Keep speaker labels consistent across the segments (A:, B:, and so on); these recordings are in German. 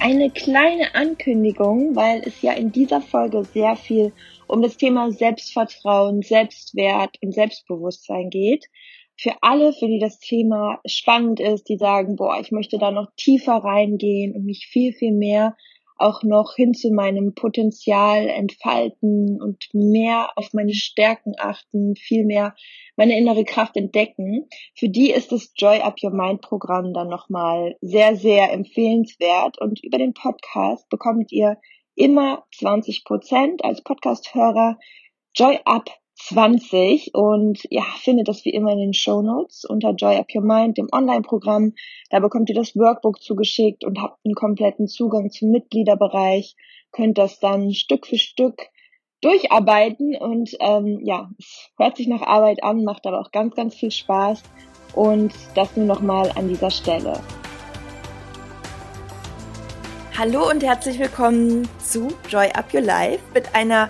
A: Eine kleine Ankündigung, weil es ja in dieser Folge sehr viel um das Thema Selbstvertrauen, Selbstwert und Selbstbewusstsein geht. Für alle, für die das Thema spannend ist, die sagen, boah, ich möchte da noch tiefer reingehen und mich viel, viel mehr auch noch hin zu meinem Potenzial entfalten und mehr auf meine Stärken achten, viel mehr meine innere Kraft entdecken. Für die ist das Joy Up Your Mind Programm dann nochmal sehr, sehr empfehlenswert und über den Podcast bekommt ihr immer 20 Prozent als Podcast-Hörer Joy Up 20 und ja, findet das wie immer in den Show Notes unter Joy Up Your Mind, dem Online-Programm. Da bekommt ihr das Workbook zugeschickt und habt einen kompletten Zugang zum Mitgliederbereich, könnt das dann Stück für Stück durcharbeiten und ähm, ja, es hört sich nach Arbeit an, macht aber auch ganz, ganz viel Spaß und das nur nochmal an dieser Stelle.
B: Hallo und herzlich willkommen zu Joy Up Your Life mit einer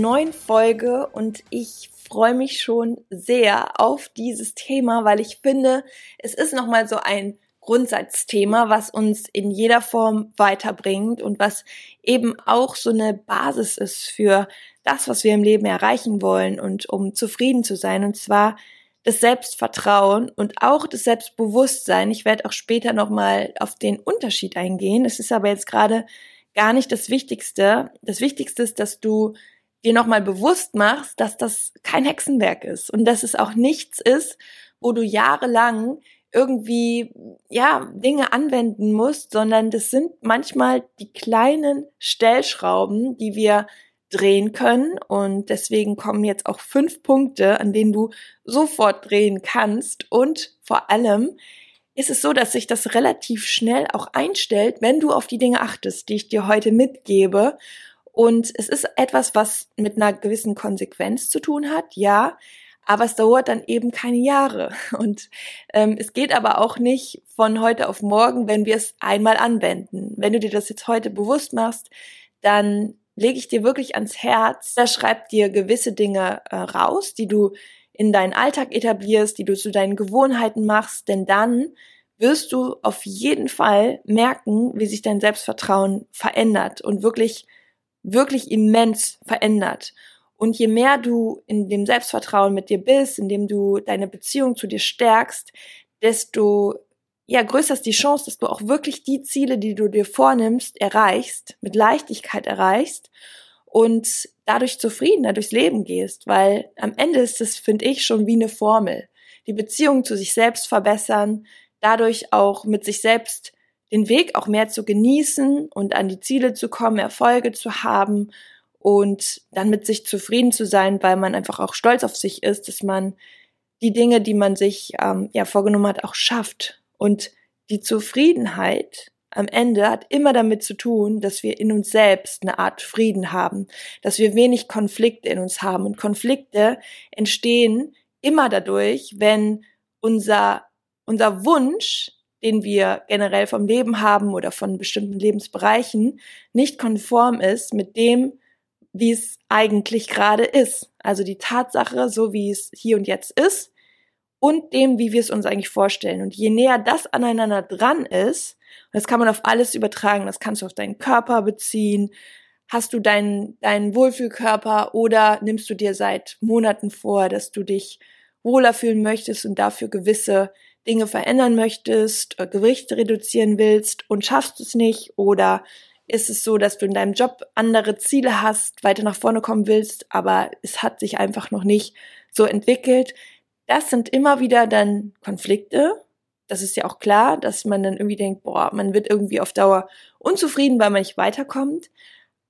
B: neuen Folge und ich freue mich schon sehr auf dieses Thema, weil ich finde, es ist nochmal so ein Grundsatzthema, was uns in jeder Form weiterbringt und was eben auch so eine Basis ist für das, was wir im Leben erreichen wollen und um zufrieden zu sein. Und zwar das Selbstvertrauen und auch das Selbstbewusstsein. Ich werde auch später nochmal auf den Unterschied eingehen. Es ist aber jetzt gerade gar nicht das Wichtigste. Das Wichtigste ist, dass du dir nochmal bewusst machst, dass das kein Hexenwerk ist und dass es auch nichts ist, wo du jahrelang irgendwie, ja, Dinge anwenden musst, sondern das sind manchmal die kleinen Stellschrauben, die wir drehen können. Und deswegen kommen jetzt auch fünf Punkte, an denen du sofort drehen kannst. Und vor allem ist es so, dass sich das relativ schnell auch einstellt, wenn du auf die Dinge achtest, die ich dir heute mitgebe. Und es ist etwas, was mit einer gewissen Konsequenz zu tun hat, ja, aber es dauert dann eben keine Jahre. Und ähm, es geht aber auch nicht von heute auf morgen, wenn wir es einmal anwenden. Wenn du dir das jetzt heute bewusst machst, dann lege ich dir wirklich ans Herz, da schreib dir gewisse Dinge äh, raus, die du in deinen Alltag etablierst, die du zu deinen Gewohnheiten machst, denn dann wirst du auf jeden Fall merken, wie sich dein Selbstvertrauen verändert und wirklich wirklich immens verändert. Und je mehr du in dem Selbstvertrauen mit dir bist, indem du deine Beziehung zu dir stärkst, desto ja, größer ist die Chance, dass du auch wirklich die Ziele, die du dir vornimmst, erreichst, mit Leichtigkeit erreichst und dadurch zufriedener durchs Leben gehst, weil am Ende ist es, finde ich, schon wie eine Formel. Die Beziehung zu sich selbst verbessern, dadurch auch mit sich selbst den Weg auch mehr zu genießen und an die Ziele zu kommen, Erfolge zu haben und dann mit sich zufrieden zu sein, weil man einfach auch stolz auf sich ist, dass man die Dinge, die man sich ähm, ja vorgenommen hat, auch schafft. Und die Zufriedenheit am Ende hat immer damit zu tun, dass wir in uns selbst eine Art Frieden haben, dass wir wenig Konflikte in uns haben. Und Konflikte entstehen immer dadurch, wenn unser, unser Wunsch den wir generell vom Leben haben oder von bestimmten Lebensbereichen, nicht konform ist mit dem, wie es eigentlich gerade ist. Also die Tatsache, so wie es hier und jetzt ist und dem, wie wir es uns eigentlich vorstellen. Und je näher das aneinander dran ist, das kann man auf alles übertragen, das kannst du auf deinen Körper beziehen, hast du deinen, deinen Wohlfühlkörper oder nimmst du dir seit Monaten vor, dass du dich wohler fühlen möchtest und dafür gewisse Dinge verändern möchtest, äh, Gewicht reduzieren willst und schaffst es nicht oder ist es so, dass du in deinem Job andere Ziele hast, weiter nach vorne kommen willst, aber es hat sich einfach noch nicht so entwickelt. Das sind immer wieder dann Konflikte. Das ist ja auch klar, dass man dann irgendwie denkt, boah, man wird irgendwie auf Dauer unzufrieden, weil man nicht weiterkommt.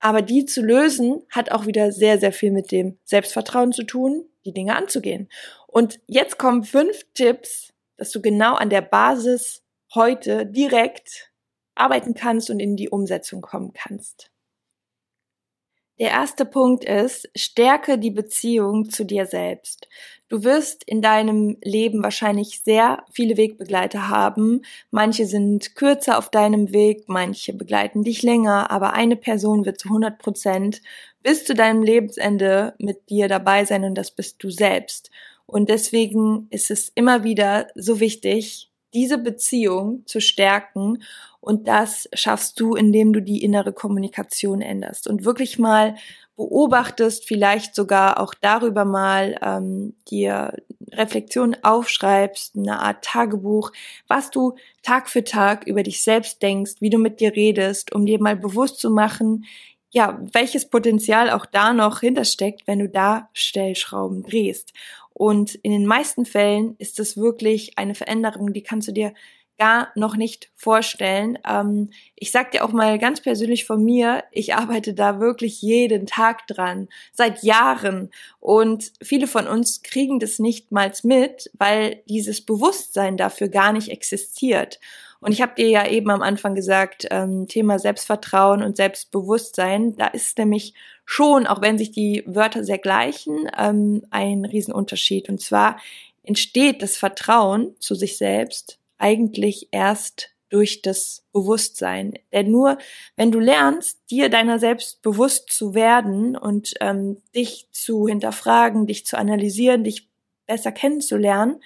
B: Aber die zu lösen, hat auch wieder sehr, sehr viel mit dem Selbstvertrauen zu tun, die Dinge anzugehen. Und jetzt kommen fünf Tipps, dass du genau an der Basis heute direkt arbeiten kannst und in die Umsetzung kommen kannst. Der erste Punkt ist, stärke die Beziehung zu dir selbst. Du wirst in deinem Leben wahrscheinlich sehr viele Wegbegleiter haben. Manche sind kürzer auf deinem Weg, manche begleiten dich länger, aber eine Person wird zu 100 Prozent bis zu deinem Lebensende mit dir dabei sein und das bist du selbst. Und deswegen ist es immer wieder so wichtig, diese Beziehung zu stärken und das schaffst du, indem du die innere Kommunikation änderst und wirklich mal beobachtest, vielleicht sogar auch darüber mal ähm, dir Reflexion aufschreibst, eine Art Tagebuch, was du Tag für Tag über dich selbst denkst, wie du mit dir redest, um dir mal bewusst zu machen, ja, welches Potenzial auch da noch hintersteckt, wenn du da Stellschrauben drehst. Und in den meisten Fällen ist es wirklich eine Veränderung, die kannst du dir gar noch nicht vorstellen. Ähm, ich sag dir auch mal ganz persönlich von mir, ich arbeite da wirklich jeden Tag dran, seit Jahren. Und viele von uns kriegen das nicht mal mit, weil dieses Bewusstsein dafür gar nicht existiert. Und ich habe dir ja eben am Anfang gesagt, ähm, Thema Selbstvertrauen und Selbstbewusstsein, da ist nämlich schon, auch wenn sich die Wörter sehr gleichen, ähm, ein Riesenunterschied. Und zwar entsteht das Vertrauen zu sich selbst eigentlich erst durch das Bewusstsein. Denn nur wenn du lernst, dir deiner selbst bewusst zu werden und ähm, dich zu hinterfragen, dich zu analysieren, dich besser kennenzulernen,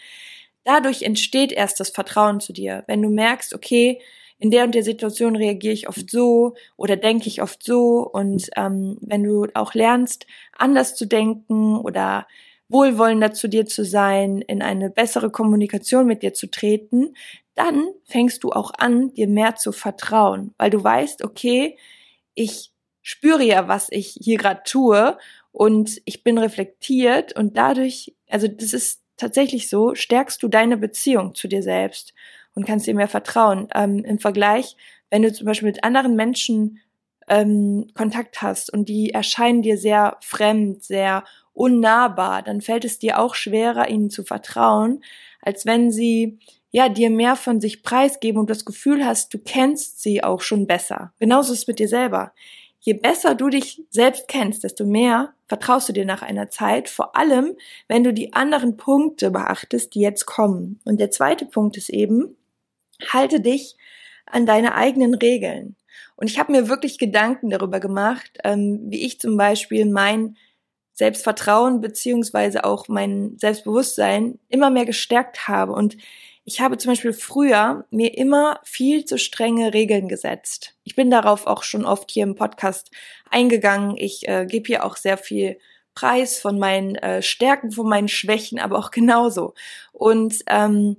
B: dadurch entsteht erst das Vertrauen zu dir. Wenn du merkst, okay, in der und der Situation reagiere ich oft so oder denke ich oft so und ähm, wenn du auch lernst, anders zu denken oder wohlwollender zu dir zu sein, in eine bessere Kommunikation mit dir zu treten, dann fängst du auch an, dir mehr zu vertrauen, weil du weißt, okay, ich spüre ja, was ich hier gerade tue und ich bin reflektiert und dadurch, also das ist tatsächlich so, stärkst du deine Beziehung zu dir selbst und kannst dir mehr vertrauen. Ähm, Im Vergleich, wenn du zum Beispiel mit anderen Menschen ähm, Kontakt hast und die erscheinen dir sehr fremd, sehr unnahbar, dann fällt es dir auch schwerer, ihnen zu vertrauen, als wenn sie ja dir mehr von sich preisgeben und das Gefühl hast, du kennst sie auch schon besser. Genauso ist es mit dir selber. Je besser du dich selbst kennst, desto mehr vertraust du dir nach einer Zeit, vor allem wenn du die anderen Punkte beachtest, die jetzt kommen. Und der zweite Punkt ist eben, halte dich an deine eigenen Regeln. Und ich habe mir wirklich Gedanken darüber gemacht, ähm, wie ich zum Beispiel mein Selbstvertrauen beziehungsweise auch mein Selbstbewusstsein immer mehr gestärkt habe. Und ich habe zum Beispiel früher mir immer viel zu strenge Regeln gesetzt. Ich bin darauf auch schon oft hier im Podcast eingegangen. Ich äh, gebe hier auch sehr viel Preis von meinen äh, Stärken, von meinen Schwächen, aber auch genauso. Und ähm,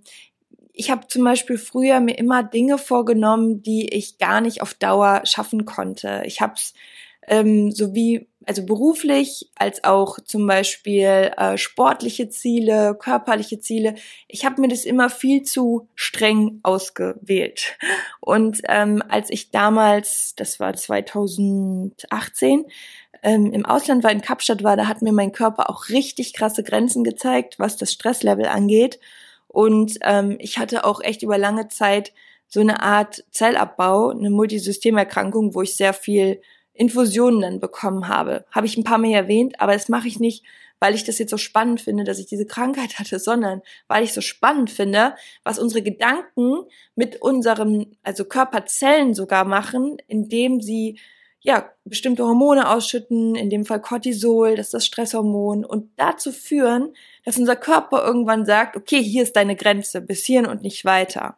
B: ich habe zum Beispiel früher mir immer Dinge vorgenommen, die ich gar nicht auf Dauer schaffen konnte. Ich habe es ähm, sowie also beruflich als auch zum Beispiel äh, sportliche Ziele, körperliche Ziele. Ich habe mir das immer viel zu streng ausgewählt. Und ähm, als ich damals, das war 2018, ähm, im Ausland war, in Kapstadt war, da hat mir mein Körper auch richtig krasse Grenzen gezeigt, was das Stresslevel angeht. Und ähm, ich hatte auch echt über lange Zeit so eine Art Zellabbau, eine Multisystemerkrankung, wo ich sehr viel Infusionen dann bekommen habe. Habe ich ein paar Mal erwähnt, aber das mache ich nicht, weil ich das jetzt so spannend finde, dass ich diese Krankheit hatte, sondern weil ich so spannend finde, was unsere Gedanken mit unserem, also Körperzellen sogar machen, indem sie ja bestimmte Hormone ausschütten, in dem Fall Cortisol, das ist das Stresshormon und dazu führen, dass unser Körper irgendwann sagt, okay, hier ist deine Grenze, bis hierhin und nicht weiter.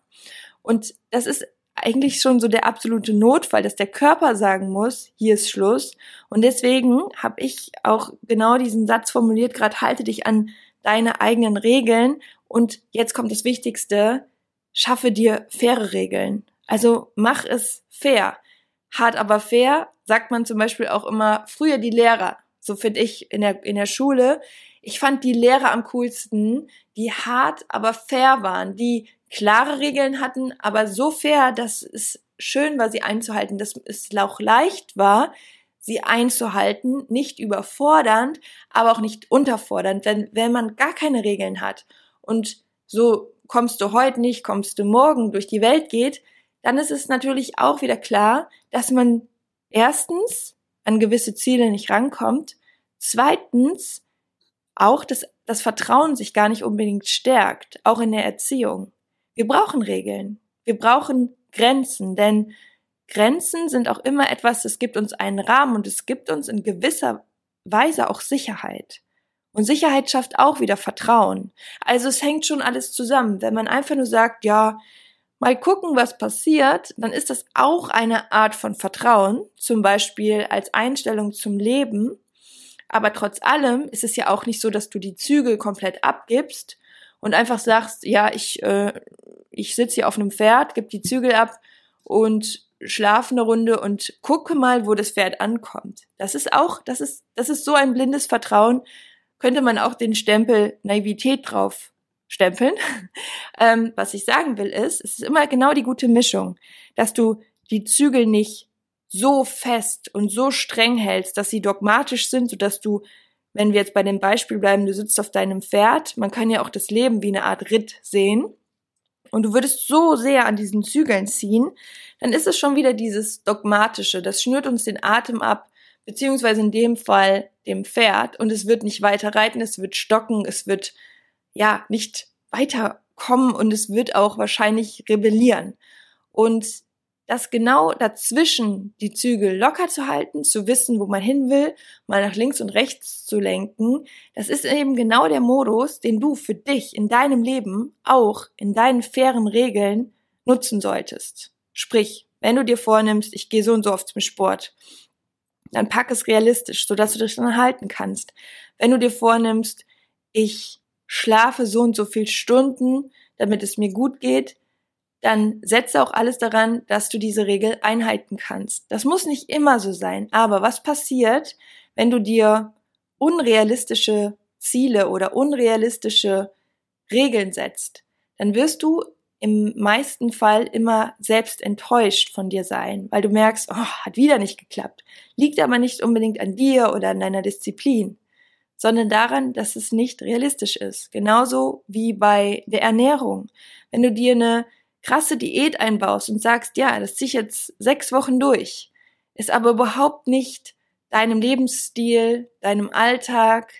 B: Und das ist eigentlich schon so der absolute Notfall, dass der Körper sagen muss, hier ist Schluss. Und deswegen habe ich auch genau diesen Satz formuliert, gerade halte dich an deine eigenen Regeln. Und jetzt kommt das Wichtigste, schaffe dir faire Regeln. Also mach es fair. Hart aber fair, sagt man zum Beispiel auch immer, früher die Lehrer, so finde ich in der, in der Schule, ich fand die Lehrer am coolsten, die hart, aber fair waren, die klare Regeln hatten, aber so fair, dass es schön war, sie einzuhalten, dass es auch leicht war, sie einzuhalten, nicht überfordernd, aber auch nicht unterfordernd, denn wenn man gar keine Regeln hat und so kommst du heute nicht, kommst du morgen durch die Welt geht, dann ist es natürlich auch wieder klar, dass man erstens an gewisse Ziele nicht rankommt, zweitens auch das, das Vertrauen sich gar nicht unbedingt stärkt, auch in der Erziehung. Wir brauchen Regeln. Wir brauchen Grenzen, denn Grenzen sind auch immer etwas, es gibt uns einen Rahmen und es gibt uns in gewisser Weise auch Sicherheit. Und Sicherheit schafft auch wieder Vertrauen. Also es hängt schon alles zusammen. Wenn man einfach nur sagt, ja, mal gucken, was passiert, dann ist das auch eine Art von Vertrauen, zum Beispiel als Einstellung zum Leben. Aber trotz allem ist es ja auch nicht so, dass du die Zügel komplett abgibst und einfach sagst, ja, ich, äh, ich sitze hier auf einem Pferd, gib die Zügel ab und schlafe eine Runde und gucke mal, wo das Pferd ankommt. Das ist auch, das ist, das ist so ein blindes Vertrauen, könnte man auch den Stempel Naivität drauf stempeln. ähm, was ich sagen will ist, es ist immer genau die gute Mischung, dass du die Zügel nicht so fest und so streng hältst, dass sie dogmatisch sind, sodass du, wenn wir jetzt bei dem Beispiel bleiben, du sitzt auf deinem Pferd, man kann ja auch das Leben wie eine Art Ritt sehen, und du würdest so sehr an diesen Zügeln ziehen, dann ist es schon wieder dieses Dogmatische, das schnürt uns den Atem ab, beziehungsweise in dem Fall dem Pferd, und es wird nicht weiter reiten, es wird stocken, es wird ja nicht weiterkommen und es wird auch wahrscheinlich rebellieren. Und das genau dazwischen die Zügel locker zu halten, zu wissen, wo man hin will, mal nach links und rechts zu lenken, das ist eben genau der Modus, den du für dich in deinem Leben auch in deinen fairen Regeln nutzen solltest. Sprich, wenn du dir vornimmst, ich gehe so und so oft zum Sport, dann pack es realistisch, sodass du das dann halten kannst. Wenn du dir vornimmst, ich schlafe so und so viel Stunden, damit es mir gut geht, dann setze auch alles daran, dass du diese Regel einhalten kannst. Das muss nicht immer so sein, aber was passiert, wenn du dir unrealistische Ziele oder unrealistische Regeln setzt? Dann wirst du im meisten Fall immer selbst enttäuscht von dir sein, weil du merkst, oh, hat wieder nicht geklappt. Liegt aber nicht unbedingt an dir oder an deiner Disziplin, sondern daran, dass es nicht realistisch ist. Genauso wie bei der Ernährung. Wenn du dir eine krasse Diät einbaust und sagst, ja, das ziehe ich jetzt sechs Wochen durch, ist aber überhaupt nicht deinem Lebensstil, deinem Alltag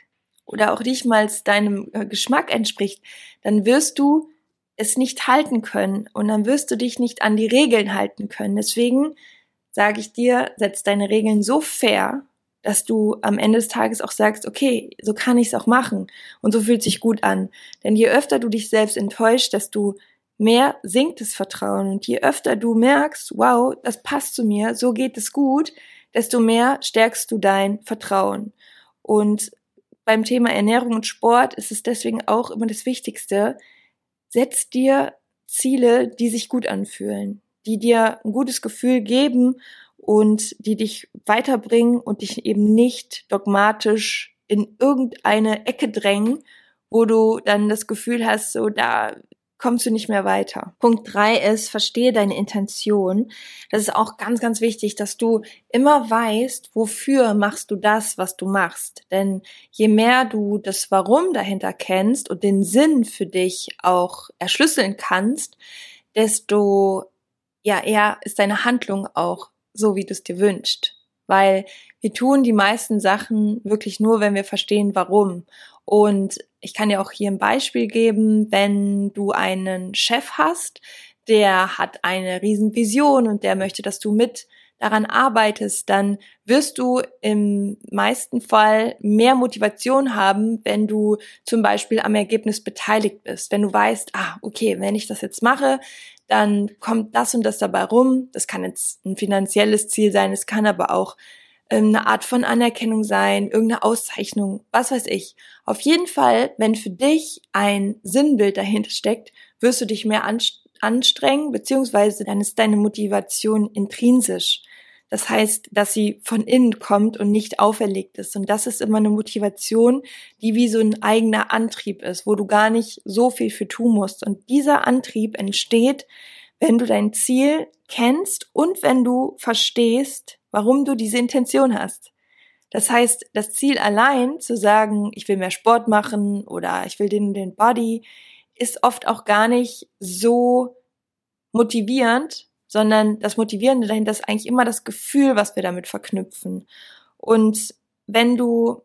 B: oder auch nicht mal deinem äh, Geschmack entspricht, dann wirst du es nicht halten können und dann wirst du dich nicht an die Regeln halten können. Deswegen sage ich dir, setz deine Regeln so fair, dass du am Ende des Tages auch sagst, okay, so kann ich es auch machen und so fühlt sich gut an. Denn je öfter du dich selbst enttäuscht, du mehr sinkt das Vertrauen. Und je öfter du merkst, wow, das passt zu mir, so geht es gut, desto mehr stärkst du dein Vertrauen. Und beim Thema Ernährung und Sport ist es deswegen auch immer das Wichtigste, setz dir Ziele, die sich gut anfühlen, die dir ein gutes Gefühl geben und die dich weiterbringen und dich eben nicht dogmatisch in irgendeine Ecke drängen, wo du dann das Gefühl hast, so da kommst du nicht mehr weiter. Punkt drei ist, verstehe deine Intention. Das ist auch ganz, ganz wichtig, dass du immer weißt, wofür machst du das, was du machst. Denn je mehr du das Warum dahinter kennst und den Sinn für dich auch erschlüsseln kannst, desto ja, eher ist deine Handlung auch so, wie du es dir wünschst. Weil wir tun die meisten Sachen wirklich nur, wenn wir verstehen, warum. Und ich kann dir auch hier ein Beispiel geben, wenn du einen Chef hast, der hat eine Riesenvision und der möchte, dass du mit daran arbeitest, dann wirst du im meisten Fall mehr Motivation haben, wenn du zum Beispiel am Ergebnis beteiligt bist. Wenn du weißt, ah, okay, wenn ich das jetzt mache, dann kommt das und das dabei rum. Das kann jetzt ein finanzielles Ziel sein, es kann aber auch eine Art von Anerkennung sein, irgendeine Auszeichnung, was weiß ich. Auf jeden Fall, wenn für dich ein Sinnbild dahinter steckt, wirst du dich mehr anstrengen, beziehungsweise dann ist deine Motivation intrinsisch. Das heißt, dass sie von innen kommt und nicht auferlegt ist. Und das ist immer eine Motivation, die wie so ein eigener Antrieb ist, wo du gar nicht so viel für tun musst. Und dieser Antrieb entsteht, wenn du dein Ziel kennst und wenn du verstehst, warum du diese Intention hast. Das heißt, das Ziel allein zu sagen, ich will mehr Sport machen oder ich will den, den Body, ist oft auch gar nicht so motivierend, sondern das Motivierende dahinter ist eigentlich immer das Gefühl, was wir damit verknüpfen. Und wenn du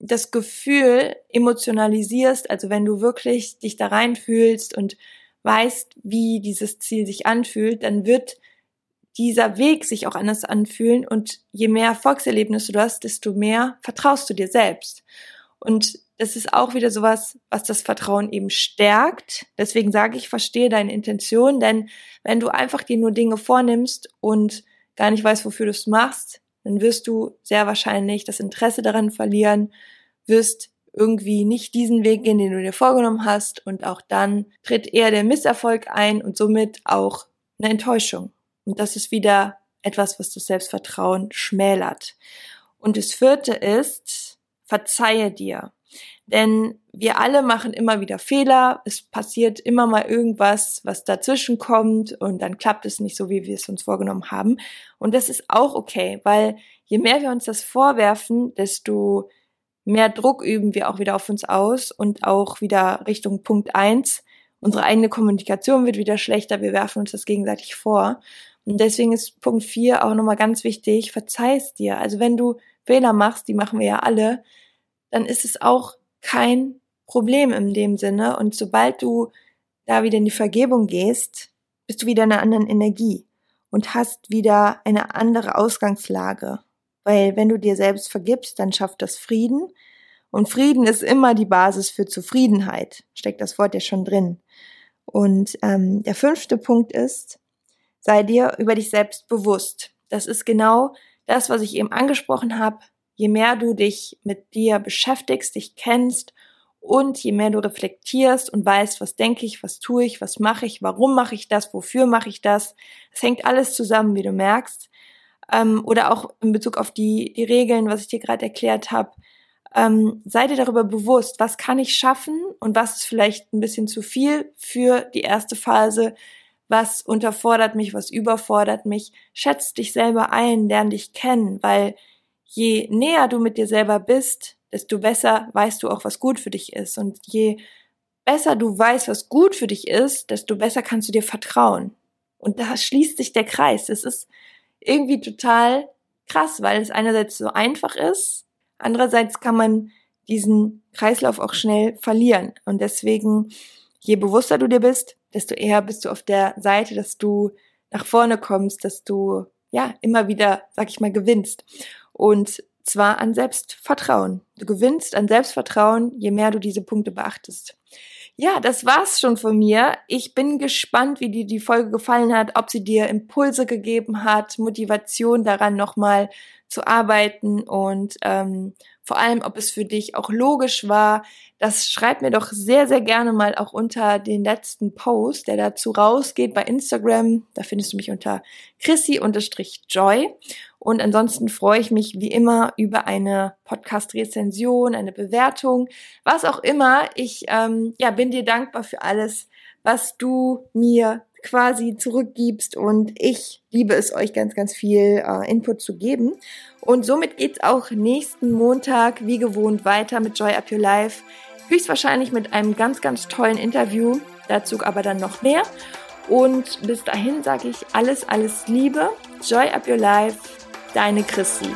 B: das Gefühl emotionalisierst, also wenn du wirklich dich da reinfühlst und weißt, wie dieses Ziel sich anfühlt, dann wird dieser Weg sich auch anders anfühlen und je mehr Erfolgserlebnisse du hast, desto mehr vertraust du dir selbst. Und das ist auch wieder sowas, was das Vertrauen eben stärkt. Deswegen sage ich, verstehe deine Intention, denn wenn du einfach dir nur Dinge vornimmst und gar nicht weißt, wofür du es machst, dann wirst du sehr wahrscheinlich das Interesse daran verlieren, wirst irgendwie nicht diesen Weg gehen, den du dir vorgenommen hast und auch dann tritt eher der Misserfolg ein und somit auch eine Enttäuschung. Und das ist wieder etwas, was das Selbstvertrauen schmälert. Und das vierte ist, verzeihe dir. Denn wir alle machen immer wieder Fehler. Es passiert immer mal irgendwas, was dazwischen kommt und dann klappt es nicht so, wie wir es uns vorgenommen haben. Und das ist auch okay, weil je mehr wir uns das vorwerfen, desto mehr Druck üben wir auch wieder auf uns aus und auch wieder Richtung Punkt eins. Unsere eigene Kommunikation wird wieder schlechter, wir werfen uns das gegenseitig vor. Und deswegen ist Punkt vier auch nochmal ganz wichtig, verzeih es dir. Also wenn du Fehler machst, die machen wir ja alle, dann ist es auch kein Problem in dem Sinne. Und sobald du da wieder in die Vergebung gehst, bist du wieder in einer anderen Energie und hast wieder eine andere Ausgangslage. Weil wenn du dir selbst vergibst, dann schafft das Frieden. Und Frieden ist immer die Basis für Zufriedenheit. Steckt das Wort ja schon drin. Und ähm, der fünfte Punkt ist, sei dir über dich selbst bewusst. Das ist genau das, was ich eben angesprochen habe. Je mehr du dich mit dir beschäftigst, dich kennst und je mehr du reflektierst und weißt, was denke ich, was tue ich, was mache ich, warum mache ich das, wofür mache ich das, es hängt alles zusammen, wie du merkst. Ähm, oder auch in Bezug auf die, die Regeln, was ich dir gerade erklärt habe. Ähm, sei dir darüber bewusst, was kann ich schaffen und was ist vielleicht ein bisschen zu viel für die erste Phase, was unterfordert mich, was überfordert mich. Schätz dich selber ein, lern dich kennen, weil je näher du mit dir selber bist, desto besser weißt du auch, was gut für dich ist. Und je besser du weißt, was gut für dich ist, desto besser kannst du dir vertrauen. Und da schließt sich der Kreis. Es ist irgendwie total krass, weil es einerseits so einfach ist, andererseits kann man diesen Kreislauf auch schnell verlieren. Und deswegen, je bewusster du dir bist, desto eher bist du auf der Seite, dass du nach vorne kommst, dass du ja immer wieder, sag ich mal, gewinnst. Und zwar an Selbstvertrauen. Du gewinnst an Selbstvertrauen, je mehr du diese Punkte beachtest. Ja, das war's schon von mir. Ich bin gespannt, wie dir die Folge gefallen hat, ob sie dir Impulse gegeben hat, Motivation daran nochmal zu arbeiten und ähm, vor allem, ob es für dich auch logisch war. Das schreib mir doch sehr, sehr gerne mal auch unter den letzten Post, der dazu rausgeht bei Instagram. Da findest du mich unter Chrissy-Joy. Und ansonsten freue ich mich wie immer über eine Podcast-Rezension, eine Bewertung, was auch immer. Ich ähm, ja, bin dir dankbar für alles, was du mir quasi zurückgibst und ich liebe es, euch ganz, ganz viel äh, Input zu geben. Und somit geht's auch nächsten Montag wie gewohnt weiter mit Joy Up Your Life. Höchstwahrscheinlich mit einem ganz, ganz tollen Interview. Dazu aber dann noch mehr. Und bis dahin sage ich alles, alles Liebe. Joy Up Your Life. Deine Chrissy.